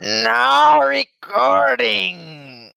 Now recording!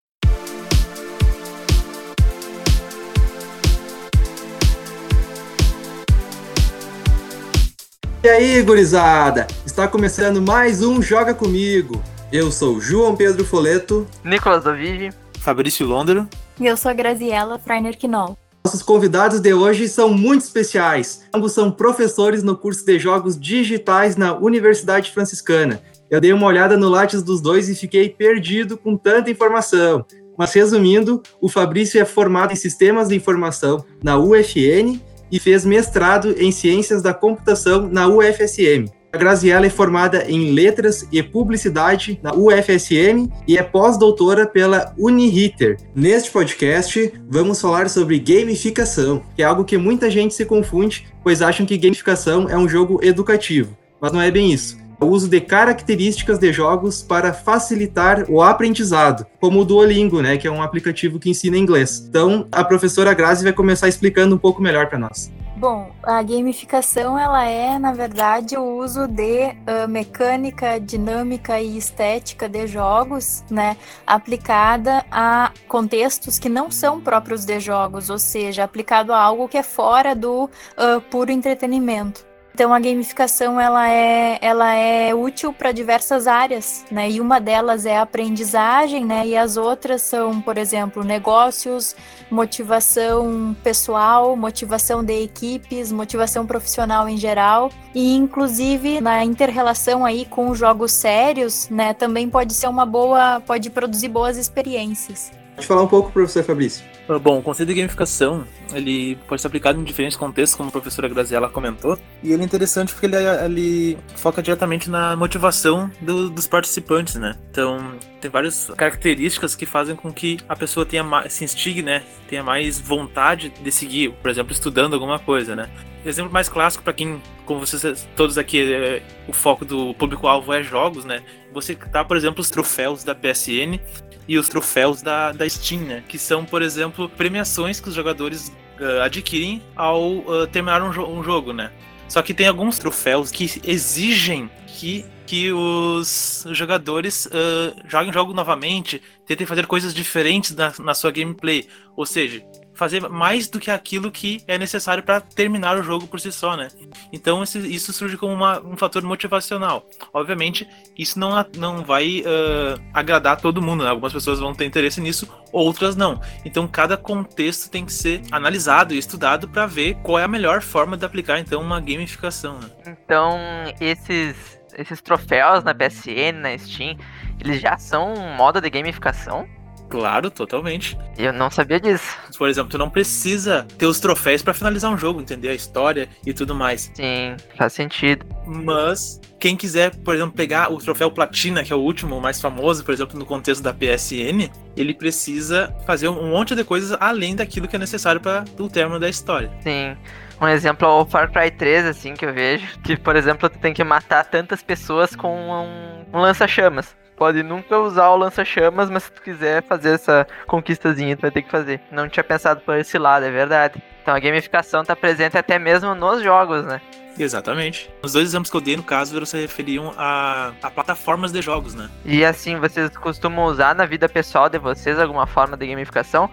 E aí, gurizada? Está começando mais um Joga Comigo. Eu sou João Pedro Foleto. Nicolas Dovigi. Fabrício Londero. E eu sou a Graziella Freiner Knoll. Nossos convidados de hoje são muito especiais. Ambos são professores no curso de Jogos Digitais na Universidade Franciscana. Eu dei uma olhada no Lattes dos dois e fiquei perdido com tanta informação. Mas resumindo, o Fabrício é formado em Sistemas de Informação na UFN e fez mestrado em Ciências da Computação na UFSM. A Graziella é formada em Letras e Publicidade na UFSM e é pós-doutora pela Uniriter. Neste podcast, vamos falar sobre gamificação, que é algo que muita gente se confunde, pois acham que gamificação é um jogo educativo. Mas não é bem isso o uso de características de jogos para facilitar o aprendizado, como o Duolingo, né, que é um aplicativo que ensina inglês. Então, a professora Grazi vai começar explicando um pouco melhor para nós. Bom, a gamificação ela é, na verdade, o uso de uh, mecânica, dinâmica e estética de jogos, né, aplicada a contextos que não são próprios de jogos, ou seja, aplicado a algo que é fora do uh, puro entretenimento. Então a gamificação ela é, ela é útil para diversas áreas, né? E uma delas é a aprendizagem, né? E as outras são, por exemplo, negócios, motivação pessoal, motivação de equipes, motivação profissional em geral. E inclusive na interrelação aí com jogos sérios, né? Também pode ser uma boa, pode produzir boas experiências. Pode falar um pouco, professor Fabrício. Ah, bom, o conceito de gamificação ele pode ser aplicado em diferentes contextos, como a professora Graziella comentou, e ele é interessante porque ele, ele foca diretamente na motivação do, dos participantes, né? Então, tem várias características que fazem com que a pessoa tenha mais, se instigue, né? Tenha mais vontade de seguir, por exemplo, estudando alguma coisa, né? Exemplo mais clássico para quem, como vocês todos aqui, é, o foco do público-alvo é jogos, né? Você tá, por exemplo, os troféus da PSN e os troféus da, da Steam, né? Que são, por exemplo, premiações que os jogadores uh, adquirem ao uh, terminar um, jo um jogo, né? Só que tem alguns troféus que exigem que, que os jogadores uh, joguem o jogo novamente, tentem fazer coisas diferentes na, na sua gameplay. Ou seja, fazer mais do que aquilo que é necessário para terminar o jogo por si só, né? Então isso surge como uma, um fator motivacional. Obviamente, isso não, não vai uh, agradar todo mundo, né? Algumas pessoas vão ter interesse nisso, outras não. Então cada contexto tem que ser analisado e estudado para ver qual é a melhor forma de aplicar então uma gamificação. Né? Então esses esses troféus na PSN, na Steam, eles já são moda de gamificação? Claro, totalmente. Eu não sabia disso. Por exemplo, tu não precisa ter os troféus para finalizar um jogo, entender a história e tudo mais. Sim, faz sentido. Mas quem quiser, por exemplo, pegar o troféu platina, que é o último, o mais famoso, por exemplo, no contexto da PSN, ele precisa fazer um monte de coisas além daquilo que é necessário para o término da história. Sim. Um exemplo é o Far Cry 3, assim, que eu vejo. Que, por exemplo, tu tem que matar tantas pessoas com um, um lança-chamas pode nunca usar o lança-chamas, mas se tu quiser fazer essa conquistazinha, tu vai ter que fazer. Não tinha pensado por esse lado, é verdade. Então a gamificação tá presente até mesmo nos jogos, né? Exatamente. Os dois exemplos que eu dei, no caso, se referiam a, a, plataformas de jogos, né? E assim, vocês costumam usar na vida pessoal de vocês alguma forma de gamificação?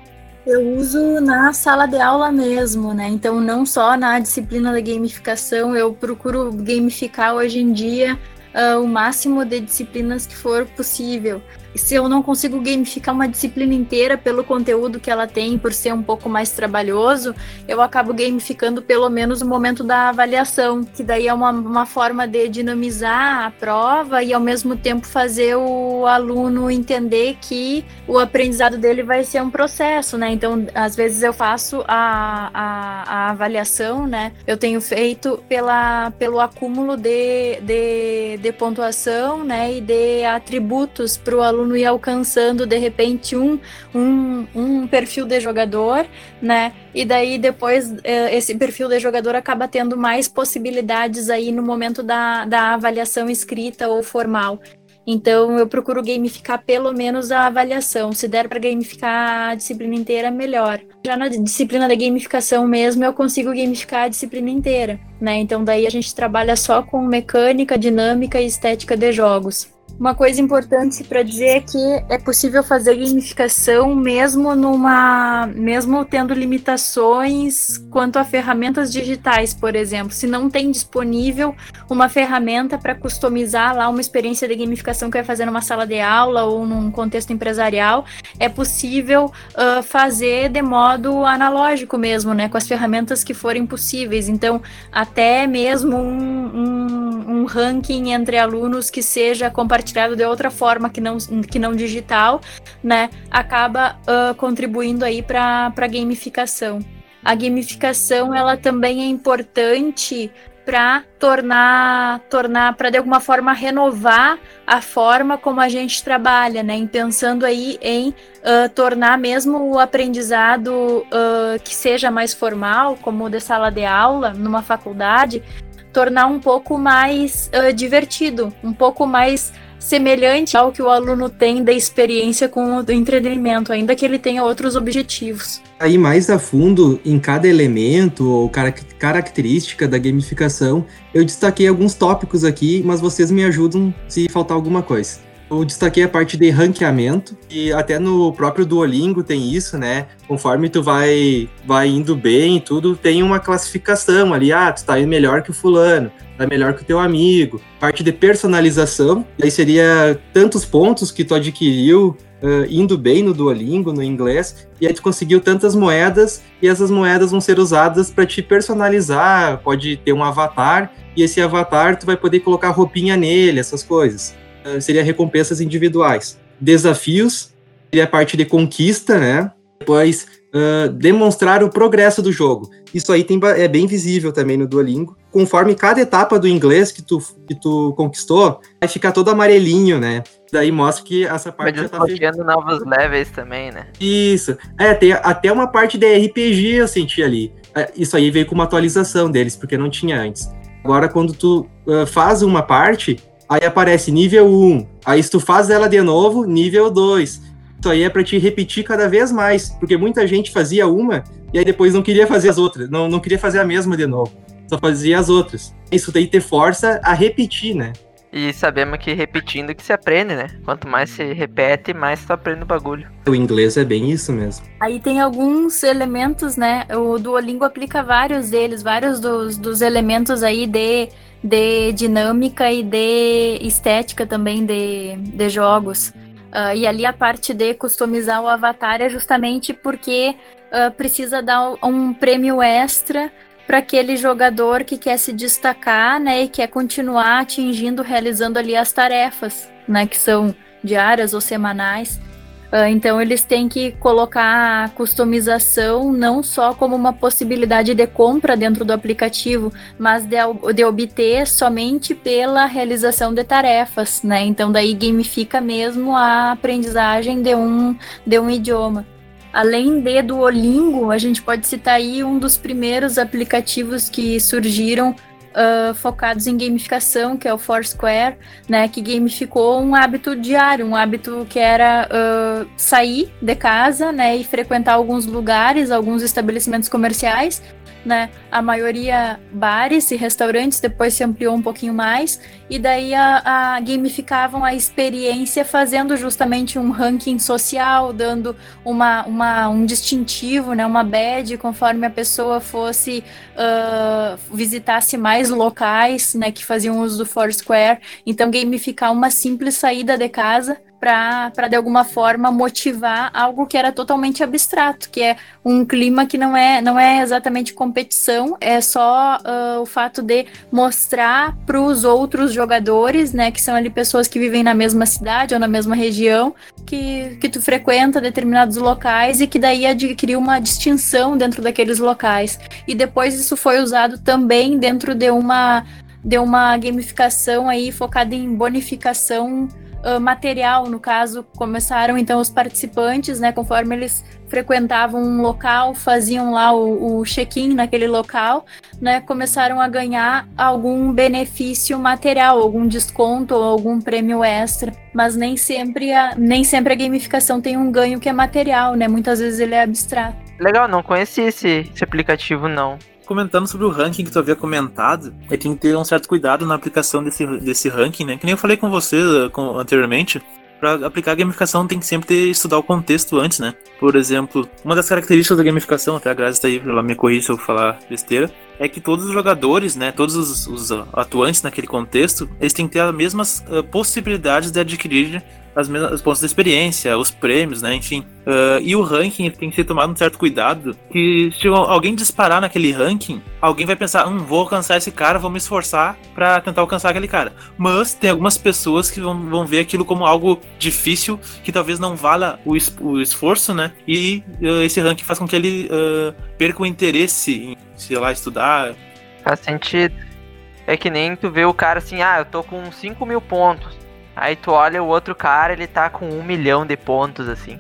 Eu uso na sala de aula mesmo, né? Então, não só na disciplina da gamificação, eu procuro gamificar hoje em dia uh, o máximo de disciplinas que for possível se eu não consigo gamificar uma disciplina inteira pelo conteúdo que ela tem, por ser um pouco mais trabalhoso, eu acabo gamificando pelo menos o momento da avaliação, que daí é uma, uma forma de dinamizar a prova e ao mesmo tempo fazer o aluno entender que o aprendizado dele vai ser um processo, né? Então, às vezes eu faço a, a, a avaliação, né? Eu tenho feito pela, pelo acúmulo de, de, de pontuação, né? E de atributos para o aluno aluno ir alcançando de repente um, um, um perfil de jogador, né? E daí depois eh, esse perfil de jogador acaba tendo mais possibilidades aí no momento da, da avaliação escrita ou formal. Então eu procuro gamificar pelo menos a avaliação. Se der para gamificar a disciplina inteira, melhor. Já na disciplina da gamificação mesmo, eu consigo gamificar a disciplina inteira, né? Então daí a gente trabalha só com mecânica, dinâmica e estética de jogos. Uma coisa importante para dizer é que é possível fazer gamificação mesmo numa, mesmo tendo limitações quanto a ferramentas digitais, por exemplo. Se não tem disponível uma ferramenta para customizar lá uma experiência de gamificação que vai fazer numa sala de aula ou num contexto empresarial, é possível uh, fazer de modo analógico mesmo, né, com as ferramentas que forem possíveis. Então, até mesmo um, um, um ranking entre alunos que seja compartilhado de outra forma que não, que não digital, né, acaba uh, contribuindo aí para a gamificação. A gamificação ela também é importante para tornar, tornar para de alguma forma renovar a forma como a gente trabalha, né? Em pensando aí em uh, tornar mesmo o aprendizado uh, que seja mais formal, como de sala de aula, numa faculdade, tornar um pouco mais uh, divertido, um pouco mais semelhante ao que o aluno tem da experiência com o entretenimento, ainda que ele tenha outros objetivos. Aí mais a fundo em cada elemento ou característica da gamificação, eu destaquei alguns tópicos aqui, mas vocês me ajudam se faltar alguma coisa. Eu destaquei a parte de ranqueamento, e até no próprio Duolingo tem isso, né? Conforme tu vai, vai indo bem tudo, tem uma classificação ali. Ah, tu tá indo melhor que o fulano, tá melhor que o teu amigo. Parte de personalização, aí seria tantos pontos que tu adquiriu uh, indo bem no Duolingo, no inglês, e aí tu conseguiu tantas moedas, e essas moedas vão ser usadas para te personalizar, pode ter um avatar, e esse avatar tu vai poder colocar roupinha nele, essas coisas. Eh, seria recompensas individuais. Desafios seria a parte de conquista, né? Depois, uh, demonstrar o progresso do jogo. Isso aí tem, é bem visível também no Duolingo. Conforme cada etapa do inglês que tu, que tu conquistou, vai ficar todo amarelinho, né? Daí mostra que essa parte Mas já tá chegando novos levels também, né? Isso. É, tem até uma parte de RPG eu senti ali. É, isso aí veio com uma atualização deles, porque não tinha antes. Agora, quando tu uh, faz uma parte, aí aparece nível 1. Aí se tu faz ela de novo, nível 2. Isso aí é para te repetir cada vez mais, porque muita gente fazia uma e aí depois não queria fazer as outras, não, não queria fazer a mesma de novo, só fazia as outras. Isso daí te força a repetir, né? E sabemos que repetindo que se aprende, né? Quanto mais se repete, mais tu aprende o bagulho. O inglês é bem isso mesmo. Aí tem alguns elementos, né? O Duolingo aplica vários deles, vários dos, dos elementos aí de de dinâmica e de estética também de, de jogos. Uh, e ali a parte de customizar o avatar é justamente porque uh, precisa dar um prêmio extra para aquele jogador que quer se destacar, né, e quer continuar atingindo, realizando ali as tarefas, né, que são diárias ou semanais. Uh, então eles têm que colocar a customização não só como uma possibilidade de compra dentro do aplicativo, mas de, de obter somente pela realização de tarefas, né? Então daí gamifica mesmo a aprendizagem de um, de um idioma. Além de Duolingo, a gente pode citar aí um dos primeiros aplicativos que surgiram uh, focados em gamificação, que é o Foursquare, né, que gamificou um hábito diário, um hábito que era uh, sair de casa, né, e frequentar alguns lugares, alguns estabelecimentos comerciais, né? A maioria bares e restaurantes, depois se ampliou um pouquinho mais, e daí a, a, gamificavam a experiência fazendo justamente um ranking social, dando uma, uma, um distintivo, né? Uma badge, conforme a pessoa fosse uh, visitasse mais locais, né? Que faziam uso do Foursquare. Então, gamificar uma simples saída de casa para de alguma forma motivar algo que era totalmente abstrato, que é um clima que não é, não é exatamente competição, é só uh, o fato de mostrar para os outros jogadores, né, que são ali pessoas que vivem na mesma cidade ou na mesma região, que, que tu frequenta determinados locais e que daí adquiriu uma distinção dentro daqueles locais. E depois isso foi usado também dentro de uma de uma gamificação aí focada em bonificação uh, material, no caso, começaram então os participantes, né, conforme eles frequentavam um local, faziam lá o, o check-in naquele local, né, começaram a ganhar algum benefício material, algum desconto ou algum prêmio extra, mas nem sempre a, nem sempre a gamificação tem um ganho que é material, né, muitas vezes ele é abstrato. Legal, não conheci esse, esse aplicativo não. Comentando sobre o ranking que tu havia comentado, é tem que ter um certo cuidado na aplicação desse, desse ranking, né? Que nem eu falei com você uh, anteriormente, para aplicar a gamificação tem que sempre ter, estudar o contexto antes, né? Por exemplo, uma das características da gamificação, até a Grazi está aí, ela me corrige se eu falar besteira, é que todos os jogadores, né, todos os, os atuantes naquele contexto, eles têm que ter as mesmas uh, possibilidades de adquirir as mesmas os pontos de experiência, os prêmios, né? Enfim. Uh, e o ranking tem que ser tomado um certo cuidado. Que se alguém disparar naquele ranking, alguém vai pensar, hum, vou alcançar esse cara, vou me esforçar para tentar alcançar aquele cara. Mas tem algumas pessoas que vão, vão ver aquilo como algo difícil, que talvez não vala o, es o esforço, né? E uh, esse ranking faz com que ele uh, perca o interesse em, sei lá, estudar. Faz sentido. É que nem tu vê o cara assim, ah, eu tô com 5 mil pontos. Aí tu olha o outro cara, ele tá com um milhão de pontos, assim.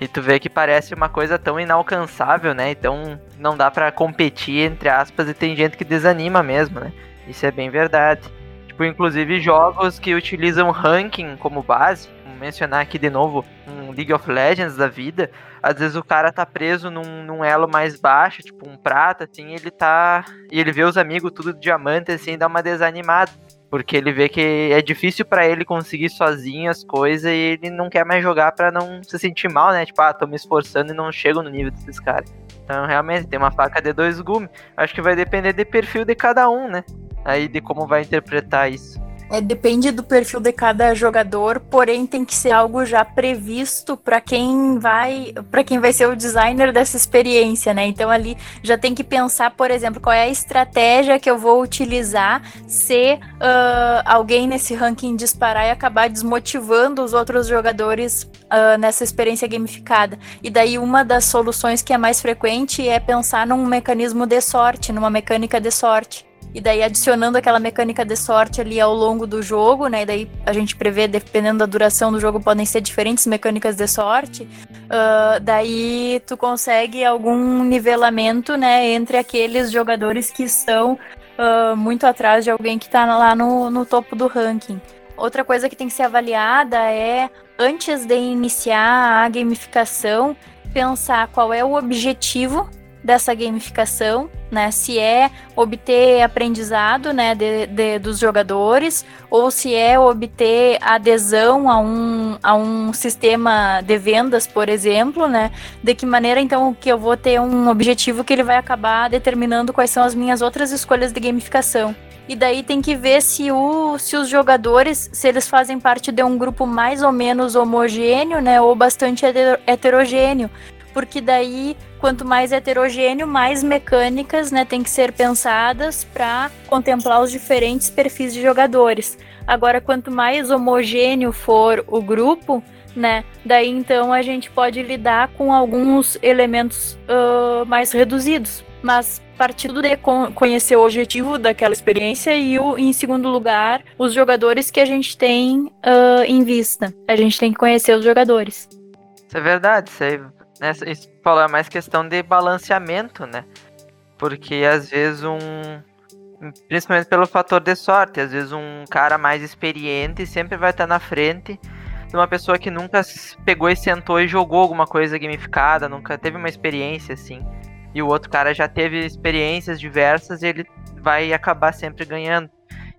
E tu vê que parece uma coisa tão inalcançável, né? Então não dá para competir, entre aspas, e tem gente que desanima mesmo, né? Isso é bem verdade. Tipo, inclusive jogos que utilizam ranking como base, vou mencionar aqui de novo um League of Legends da vida, às vezes o cara tá preso num, num elo mais baixo, tipo um prata, assim, ele tá. E ele vê os amigos tudo diamante, assim, dá uma desanimada. Porque ele vê que é difícil para ele conseguir sozinho as coisas e ele não quer mais jogar para não se sentir mal, né? Tipo, ah, tô me esforçando e não chego no nível desses caras. Então, realmente, tem uma faca de dois gumes. Acho que vai depender do perfil de cada um, né? Aí de como vai interpretar isso. É, depende do perfil de cada jogador, porém tem que ser algo já previsto para quem vai para quem vai ser o designer dessa experiência, né? Então ali já tem que pensar, por exemplo, qual é a estratégia que eu vou utilizar se uh, alguém nesse ranking disparar e acabar desmotivando os outros jogadores uh, nessa experiência gamificada. E daí uma das soluções que é mais frequente é pensar num mecanismo de sorte, numa mecânica de sorte. E daí adicionando aquela mecânica de sorte ali ao longo do jogo, né? E daí a gente prevê, dependendo da duração do jogo, podem ser diferentes mecânicas de sorte. Uh, daí tu consegue algum nivelamento, né? Entre aqueles jogadores que estão uh, muito atrás de alguém que está lá no, no topo do ranking. Outra coisa que tem que ser avaliada é, antes de iniciar a gamificação, pensar qual é o objetivo dessa gamificação, né? Se é obter aprendizado, né, de, de, dos jogadores, ou se é obter adesão a um, a um sistema de vendas, por exemplo, né? De que maneira, então, que eu vou ter um objetivo que ele vai acabar determinando quais são as minhas outras escolhas de gamificação. E daí tem que ver se, o, se os jogadores, se eles fazem parte de um grupo mais ou menos homogêneo, né, ou bastante heterogêneo, porque daí quanto mais heterogêneo, mais mecânicas, né, tem que ser pensadas para contemplar os diferentes perfis de jogadores. Agora, quanto mais homogêneo for o grupo, né, daí então a gente pode lidar com alguns elementos uh, mais reduzidos. Mas partindo de conhecer o objetivo daquela experiência e, o, em segundo lugar, os jogadores que a gente tem uh, em vista. A gente tem que conhecer os jogadores. Isso é verdade, isso aí né, isso falou, é mais questão de balanceamento, né? Porque às vezes um. Principalmente pelo fator de sorte, às vezes um cara mais experiente sempre vai estar na frente de uma pessoa que nunca pegou e sentou e jogou alguma coisa gamificada, nunca teve uma experiência assim. E o outro cara já teve experiências diversas e ele vai acabar sempre ganhando.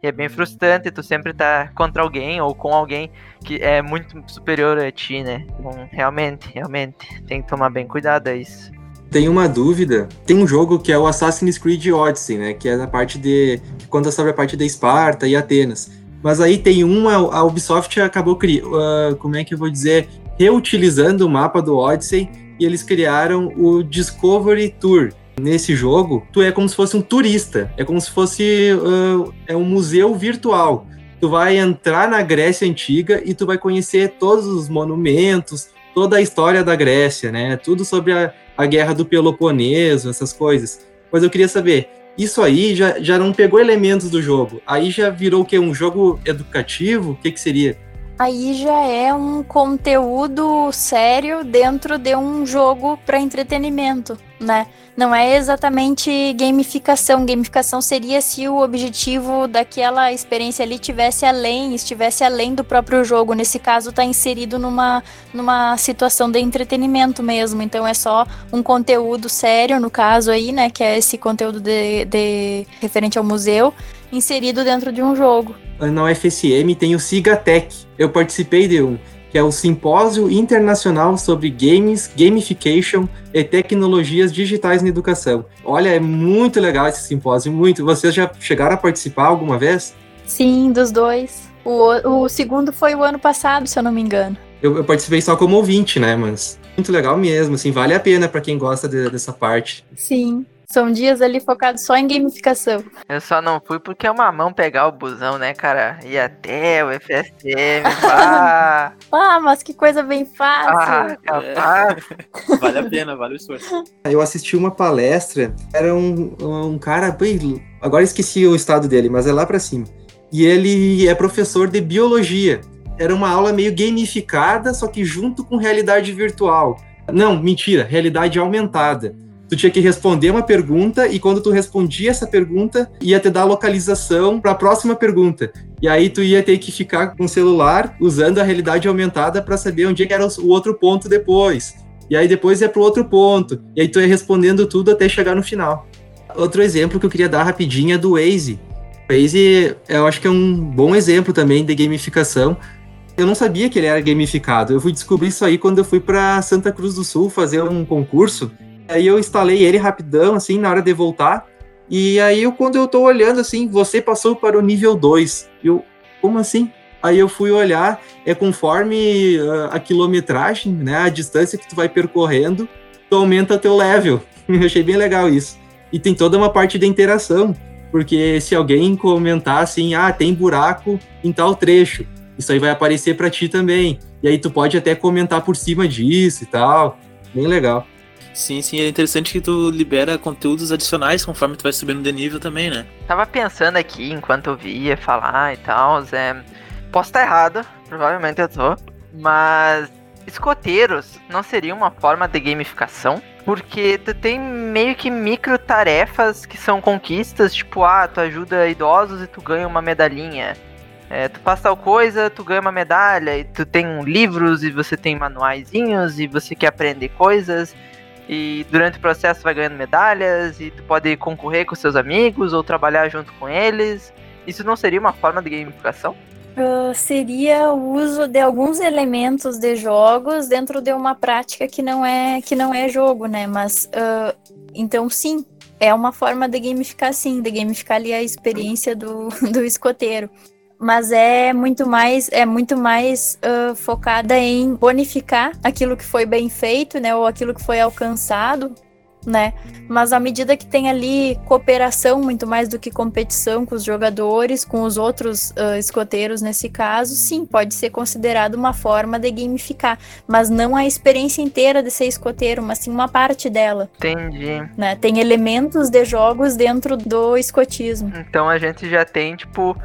E é bem frustrante tu sempre tá contra alguém ou com alguém que é muito superior a ti, né? Então, realmente, realmente, tem que tomar bem cuidado a isso. Tem uma dúvida. Tem um jogo que é o Assassin's Creed Odyssey, né? Que é a parte de. conta sobre a parte de Esparta e Atenas. Mas aí tem uma, a Ubisoft acabou criando, uh, como é que eu vou dizer, reutilizando o mapa do Odyssey e eles criaram o Discovery Tour, Nesse jogo, tu é como se fosse um turista, é como se fosse uh, é um museu virtual. Tu vai entrar na Grécia Antiga e tu vai conhecer todos os monumentos, toda a história da Grécia, né? Tudo sobre a, a guerra do Peloponeso, essas coisas. Mas eu queria saber, isso aí já, já não pegou elementos do jogo? Aí já virou o quê? Um jogo educativo? O que, que seria? Aí já é um conteúdo sério dentro de um jogo para entretenimento né? Não é exatamente gamificação. Gamificação seria se o objetivo daquela experiência ali tivesse além, estivesse além do próprio jogo. Nesse caso, está inserido numa, numa situação de entretenimento mesmo. Então é só um conteúdo sério, no caso aí, né? Que é esse conteúdo de, de referente ao museu, inserido dentro de um jogo. Na UFSM tem o Sigatec. Eu participei de um que é o Simpósio Internacional sobre Games, Gamification e Tecnologias Digitais na Educação. Olha, é muito legal esse simpósio, muito. Vocês já chegaram a participar alguma vez? Sim, dos dois. O, o segundo foi o ano passado, se eu não me engano. Eu, eu participei só como ouvinte, né? Mas muito legal mesmo, assim, vale a pena para quem gosta de, dessa parte. Sim. São dias ali focados só em gamificação. Eu só não fui porque é uma mão pegar o busão, né, cara? Ir até o FSM, ah, mas que coisa bem fácil. Ah, capaz. É. Vale a pena, vale o esforço. Eu assisti uma palestra, era um, um cara, bem, agora esqueci o estado dele, mas é lá pra cima. E ele é professor de biologia. Era uma aula meio gamificada, só que junto com realidade virtual. Não, mentira, realidade aumentada tu tinha que responder uma pergunta e quando tu respondia essa pergunta, ia te dar a localização para a próxima pergunta. E aí tu ia ter que ficar com o celular usando a realidade aumentada para saber onde é era o outro ponto depois. E aí depois ia para o outro ponto. E aí tu ia respondendo tudo até chegar no final. Outro exemplo que eu queria dar rapidinho é do Waze. O Waze, eu acho que é um bom exemplo também de gamificação. Eu não sabia que ele era gamificado. Eu fui descobrir isso aí quando eu fui para Santa Cruz do Sul fazer um concurso Aí eu instalei ele rapidão, assim, na hora de voltar. E aí, eu, quando eu tô olhando, assim, você passou para o nível 2. Eu, como assim? Aí eu fui olhar, é conforme uh, a quilometragem, né, a distância que tu vai percorrendo, tu aumenta teu level. eu achei bem legal isso. E tem toda uma parte de interação, porque se alguém comentar assim, ah, tem buraco em tal trecho, isso aí vai aparecer para ti também. E aí tu pode até comentar por cima disso e tal. Bem legal. Sim, sim, é interessante que tu libera conteúdos adicionais conforme tu vai subindo de nível também, né? Tava pensando aqui enquanto eu via falar e tal, é... posso estar errado, provavelmente eu tô, mas escoteiros não seria uma forma de gamificação? Porque tu tem meio que micro tarefas que são conquistas, tipo, ah, tu ajuda idosos e tu ganha uma medalhinha. É, tu faz tal coisa, tu ganha uma medalha, e tu tem livros e você tem manuaizinhos e você quer aprender coisas. E durante o processo vai ganhando medalhas e tu pode concorrer com seus amigos ou trabalhar junto com eles. Isso não seria uma forma de gamificação? Uh, seria o uso de alguns elementos de jogos dentro de uma prática que não é que não é jogo, né? Mas uh, então sim, é uma forma de gamificar sim, de gamificar ali a experiência do, do escoteiro mas é muito mais é muito mais uh, focada em bonificar aquilo que foi bem feito, né, ou aquilo que foi alcançado, né? Mas à medida que tem ali cooperação muito mais do que competição com os jogadores, com os outros uh, escoteiros nesse caso, sim, pode ser considerado uma forma de gamificar, mas não a experiência inteira de ser escoteiro, mas sim uma parte dela. Entendi. Né? Tem elementos de jogos dentro do escotismo. Então a gente já tem tipo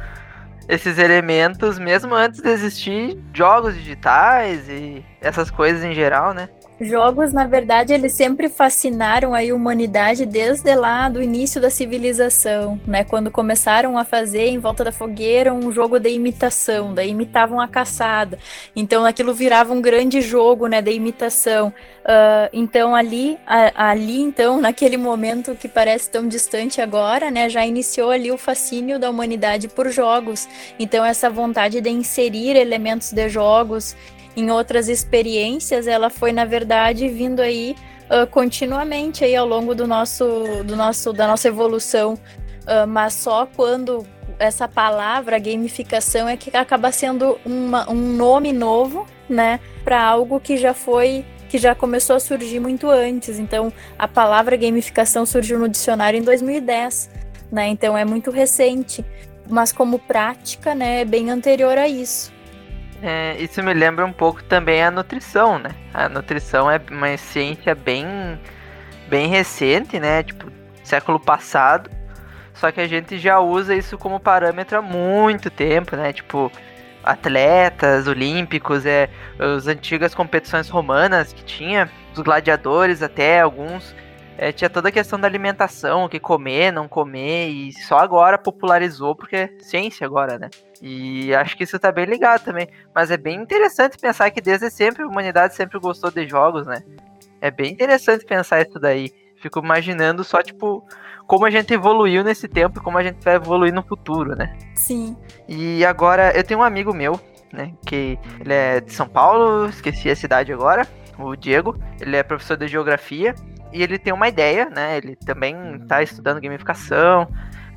esses elementos mesmo antes de existir jogos digitais e essas coisas em geral, né? Jogos, na verdade, eles sempre fascinaram a humanidade desde lá do início da civilização, né? Quando começaram a fazer em volta da fogueira um jogo de imitação, daí imitavam a caçada. Então aquilo virava um grande jogo, né, de imitação. Uh, então ali, a, ali então, naquele momento que parece tão distante agora, né, já iniciou ali o fascínio da humanidade por jogos. Então essa vontade de inserir elementos de jogos em outras experiências, ela foi na verdade vindo aí uh, continuamente aí ao longo do nosso, do nosso da nossa evolução, uh, mas só quando essa palavra gamificação é que acaba sendo uma, um nome novo, né, para algo que já foi que já começou a surgir muito antes. Então, a palavra gamificação surgiu no dicionário em 2010, né? Então é muito recente, mas como prática, né, é bem anterior a isso. É, isso me lembra um pouco também a nutrição, né? A nutrição é uma ciência bem, bem recente, né? Tipo, século passado. Só que a gente já usa isso como parâmetro há muito tempo, né? Tipo, atletas olímpicos, é, as antigas competições romanas que tinha, os gladiadores até, alguns é, tinha toda a questão da alimentação, o que comer, não comer, e só agora popularizou porque é ciência agora, né? E acho que isso tá bem ligado também. Mas é bem interessante pensar que desde sempre a humanidade sempre gostou de jogos, né? É bem interessante pensar isso daí. Fico imaginando só, tipo, como a gente evoluiu nesse tempo e como a gente vai evoluir no futuro, né? Sim. E agora, eu tenho um amigo meu, né, que ele é de São Paulo, esqueci a cidade agora, o Diego, ele é professor de geografia e ele tem uma ideia, né? Ele também está estudando gamificação,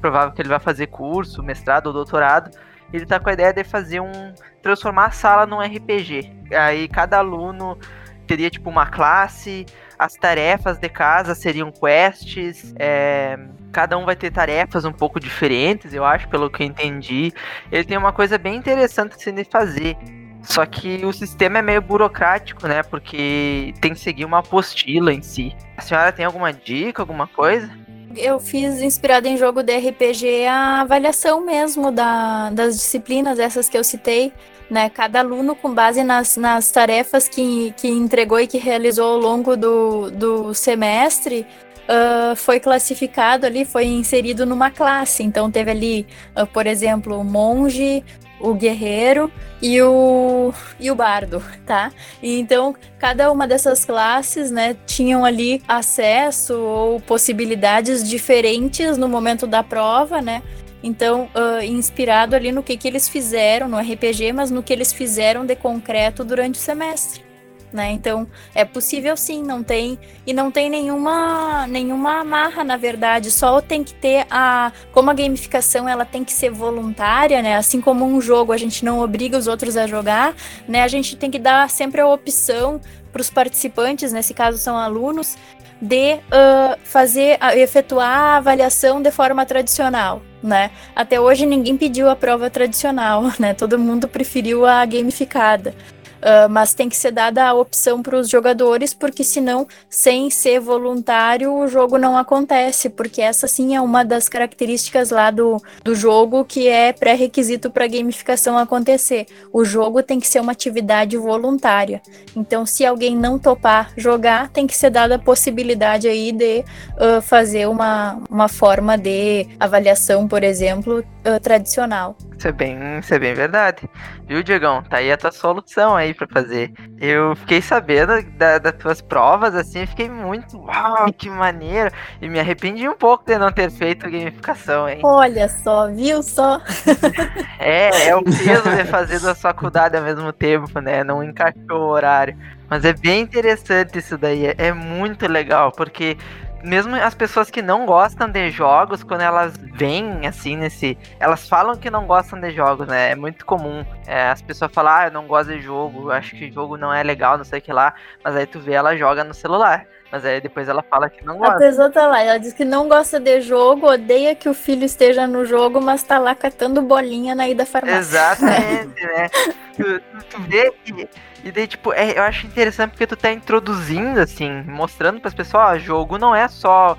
provável que ele vai fazer curso, mestrado ou doutorado. Ele está com a ideia de fazer um transformar a sala num RPG. Aí cada aluno teria tipo uma classe, as tarefas de casa seriam quests, é, cada um vai ter tarefas um pouco diferentes, eu acho, pelo que eu entendi. Ele tem uma coisa bem interessante de fazer. Só que o sistema é meio burocrático, né? Porque tem que seguir uma apostila em si. A senhora tem alguma dica, alguma coisa? Eu fiz, inspirado em jogo de RPG, a avaliação mesmo da, das disciplinas, essas que eu citei. Né? Cada aluno, com base nas, nas tarefas que, que entregou e que realizou ao longo do, do semestre, Uh, foi classificado ali, foi inserido numa classe. Então teve ali, uh, por exemplo, monge, o guerreiro e o, e o bardo, tá? Então, cada uma dessas classes, né, tinham ali acesso ou possibilidades diferentes no momento da prova, né? Então, uh, inspirado ali no que, que eles fizeram no RPG, mas no que eles fizeram de concreto durante o semestre né? Então é possível sim, não tem e não tem nenhuma nenhuma amarra na verdade, só tem que ter a como a gamificação ela tem que ser voluntária, né? Assim como um jogo a gente não obriga os outros a jogar, né? A gente tem que dar sempre a opção para os participantes, nesse caso são alunos, de uh, fazer, efetuar a avaliação de forma tradicional, né? Até hoje ninguém pediu a prova tradicional, né? Todo mundo preferiu a gamificada. Uh, mas tem que ser dada a opção para os jogadores, porque senão, sem ser voluntário, o jogo não acontece, porque essa sim é uma das características lá do, do jogo que é pré-requisito para a gamificação acontecer. O jogo tem que ser uma atividade voluntária. Então, se alguém não topar jogar, tem que ser dada a possibilidade aí de uh, fazer uma, uma forma de avaliação, por exemplo, uh, tradicional. Isso é bem, isso é bem verdade. Viu, Diegão? Tá aí a tua solução aí para fazer. Eu fiquei sabendo da, das tuas provas, assim, fiquei muito, uau, que maneiro. E me arrependi um pouco de não ter feito gamificação, hein? Olha só, viu só? é, é o peso de fazer da faculdade ao mesmo tempo, né? Não encaixou o horário. Mas é bem interessante isso daí, é, é muito legal, porque mesmo as pessoas que não gostam de jogos, quando elas vêm assim nesse. Elas falam que não gostam de jogos, né? É muito comum. É, as pessoas falam, ah, eu não gosto de jogo, acho que jogo não é legal, não sei o que lá. Mas aí tu vê ela joga no celular. Mas aí depois ela fala que não gosta. A pessoa tá lá, ela diz que não gosta de jogo, odeia que o filho esteja no jogo, mas tá lá catando bolinha na ida farmácia. Exatamente, né? Tu, tu, vê que. E daí, tipo, é, eu acho interessante porque tu tá introduzindo, assim, mostrando pras pessoas, ó, jogo não é só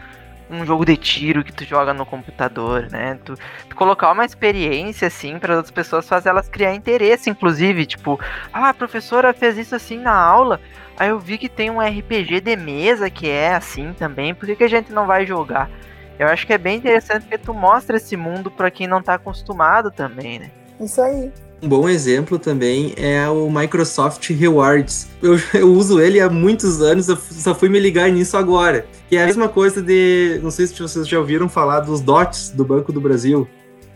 um jogo de tiro que tu joga no computador, né? Tu, tu colocar uma experiência assim para outras pessoas fazer elas criar interesse, inclusive, tipo, ah, a professora fez isso assim na aula. Aí eu vi que tem um RPG de mesa que é assim também, por que, que a gente não vai jogar? Eu acho que é bem interessante porque tu mostra esse mundo para quem não tá acostumado também, né? Isso aí. Um bom exemplo também é o Microsoft Rewards. Eu, eu uso ele há muitos anos, eu só fui me ligar nisso agora. Que é a mesma coisa de. Não sei se vocês já ouviram falar dos DOTs do Banco do Brasil.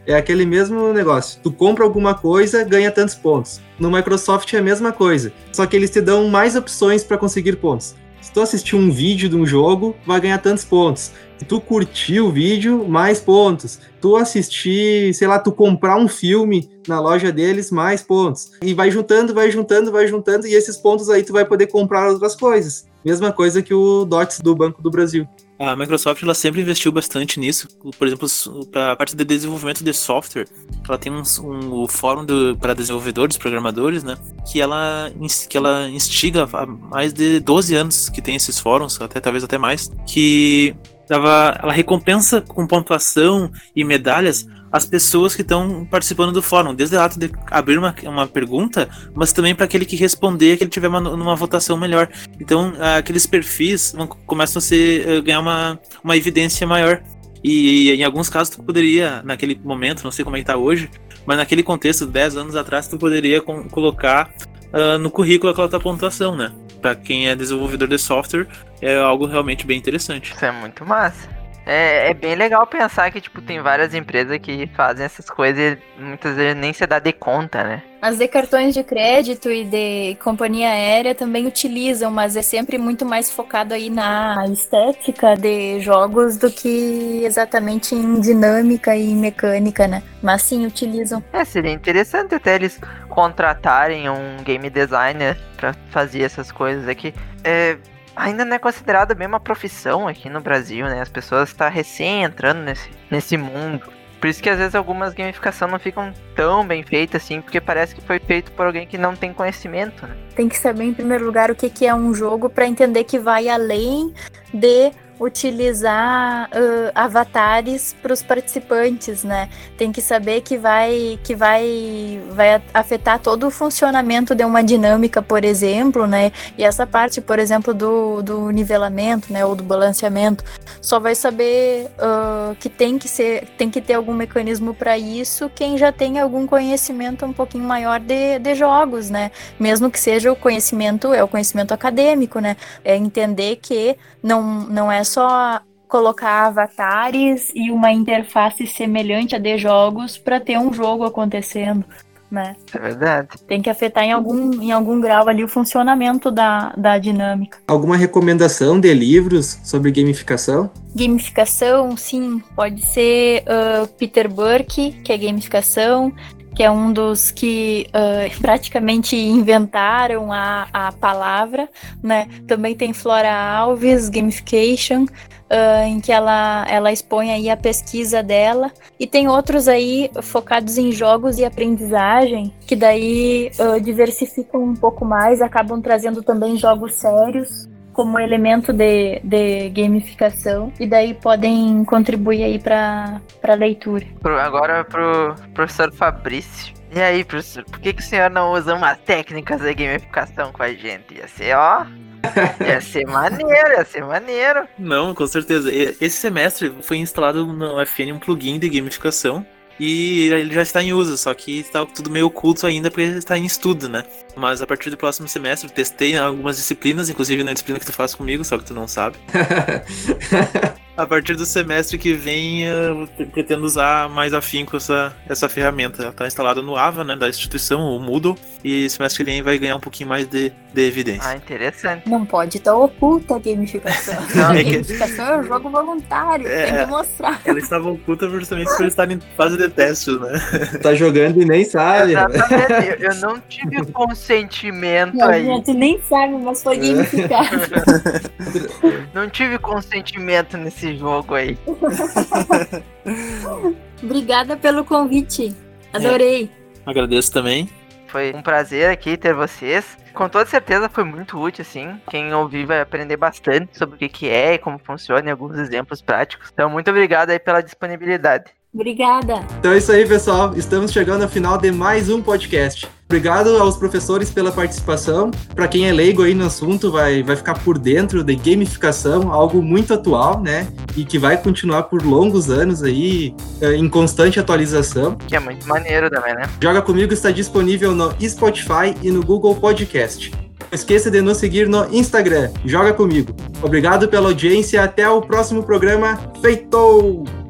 É aquele mesmo negócio. Tu compra alguma coisa, ganha tantos pontos. No Microsoft é a mesma coisa. Só que eles te dão mais opções para conseguir pontos. Se tu assistir um vídeo de um jogo, vai ganhar tantos pontos. Se tu curtir o vídeo, mais pontos. Tu assistir, sei lá, tu comprar um filme na loja deles, mais pontos. E vai juntando, vai juntando, vai juntando, e esses pontos aí tu vai poder comprar outras coisas. Mesma coisa que o DOTS do Banco do Brasil. A Microsoft ela sempre investiu bastante nisso, por exemplo, para a parte de desenvolvimento de software. Ela tem um, um, fórum para desenvolvedores, programadores, né? Que ela, que ela instiga há mais de 12 anos que tem esses fóruns, até talvez até mais, que ela recompensa com pontuação e medalhas as pessoas que estão participando do fórum, desde o ato de abrir uma, uma pergunta, mas também para aquele que responder, que ele tiver uma, numa votação melhor. Então, aqueles perfis vão, começam a ser, a ganhar uma, uma evidência maior. E em alguns casos tu poderia, naquele momento, não sei como é que tá hoje, mas naquele contexto, 10 anos atrás, tu poderia colocar uh, no currículo aquela tua pontuação, né? Para quem é desenvolvedor de software, é algo realmente bem interessante. Isso é muito massa. É, é, bem legal pensar que, tipo, tem várias empresas que fazem essas coisas e muitas vezes nem se dá de conta, né? As de cartões de crédito e de companhia aérea também utilizam, mas é sempre muito mais focado aí na estética de jogos do que exatamente em dinâmica e mecânica, né? Mas sim, utilizam. É, seria interessante até eles contratarem um game designer para fazer essas coisas aqui. É, ainda não é considerada bem uma profissão aqui no Brasil, né? As pessoas estão tá recém entrando nesse, nesse mundo. Por isso que às vezes algumas gamificações não ficam tão bem feitas assim, porque parece que foi feito por alguém que não tem conhecimento, né? Tem que saber em primeiro lugar o que, que é um jogo para entender que vai além de utilizar uh, avatares para os participantes, né? Tem que saber que vai que vai vai afetar todo o funcionamento de uma dinâmica, por exemplo, né? E essa parte, por exemplo, do, do nivelamento, né, ou do balanceamento, só vai saber uh, que tem que ser tem que ter algum mecanismo para isso quem já tem algum conhecimento um pouquinho maior de, de jogos, né? Mesmo que seja o conhecimento é o conhecimento acadêmico, né? É entender que não não é só colocar avatares e uma interface semelhante a de jogos para ter um jogo acontecendo, né? É verdade. Tem que afetar em algum, em algum grau ali o funcionamento da, da dinâmica. Alguma recomendação de livros sobre gamificação? Gamificação, sim, pode ser uh, Peter Burke, que é gamificação, que é um dos que uh, praticamente inventaram a, a palavra, né? Também tem Flora Alves, Gamification, uh, em que ela, ela expõe aí a pesquisa dela. E tem outros aí focados em jogos e aprendizagem, que daí uh, diversificam um pouco mais, acabam trazendo também jogos sérios como elemento de, de gamificação e daí podem contribuir aí para a leitura. Agora pro professor Fabrício. E aí, professor, por que, que o senhor não usa umas técnicas de gamificação com a gente? Ia ser, ó, Ia ser maneiro, ia ser maneiro. Não, com certeza. Esse semestre foi instalado no FN um plugin de gamificação e ele já está em uso, só que está tudo meio oculto ainda porque está em estudo, né? Mas a partir do próximo semestre testei algumas disciplinas, inclusive na disciplina que tu faz comigo, só que tu não sabe. a partir do semestre que vem, eu pretendo usar mais afinco essa, essa ferramenta. Ela está instalada no AVA, né, da instituição, o Moodle, e semestre que vem vai ganhar um pouquinho mais de, de evidência. Ah, interessante. Não pode estar oculta a gamificação. Não, a gamificação é um jogo voluntário, é, tem que mostrar. Ela estava oculta justamente por estar em fase de teste, né? Tá jogando e nem sabe. Exatamente, eu não tive consentimento não, aí. A gente nem sabe, mas foi gamificado. não tive consentimento nesse jogo aí. Obrigada pelo convite. Adorei. É. Agradeço também. Foi um prazer aqui ter vocês. Com toda certeza foi muito útil, assim. Quem ouvir vai aprender bastante sobre o que, que é e como funciona e alguns exemplos práticos. Então, muito obrigado aí pela disponibilidade. Obrigada. Então é isso aí, pessoal. Estamos chegando ao final de mais um podcast. Obrigado aos professores pela participação. Para quem é leigo aí no assunto, vai, vai ficar por dentro de gamificação, algo muito atual, né? E que vai continuar por longos anos aí, eh, em constante atualização. Que é muito maneiro também, né? Joga Comigo está disponível no Spotify e no Google Podcast. Não esqueça de nos seguir no Instagram. Joga Comigo. Obrigado pela audiência. Até o próximo programa. Feitou!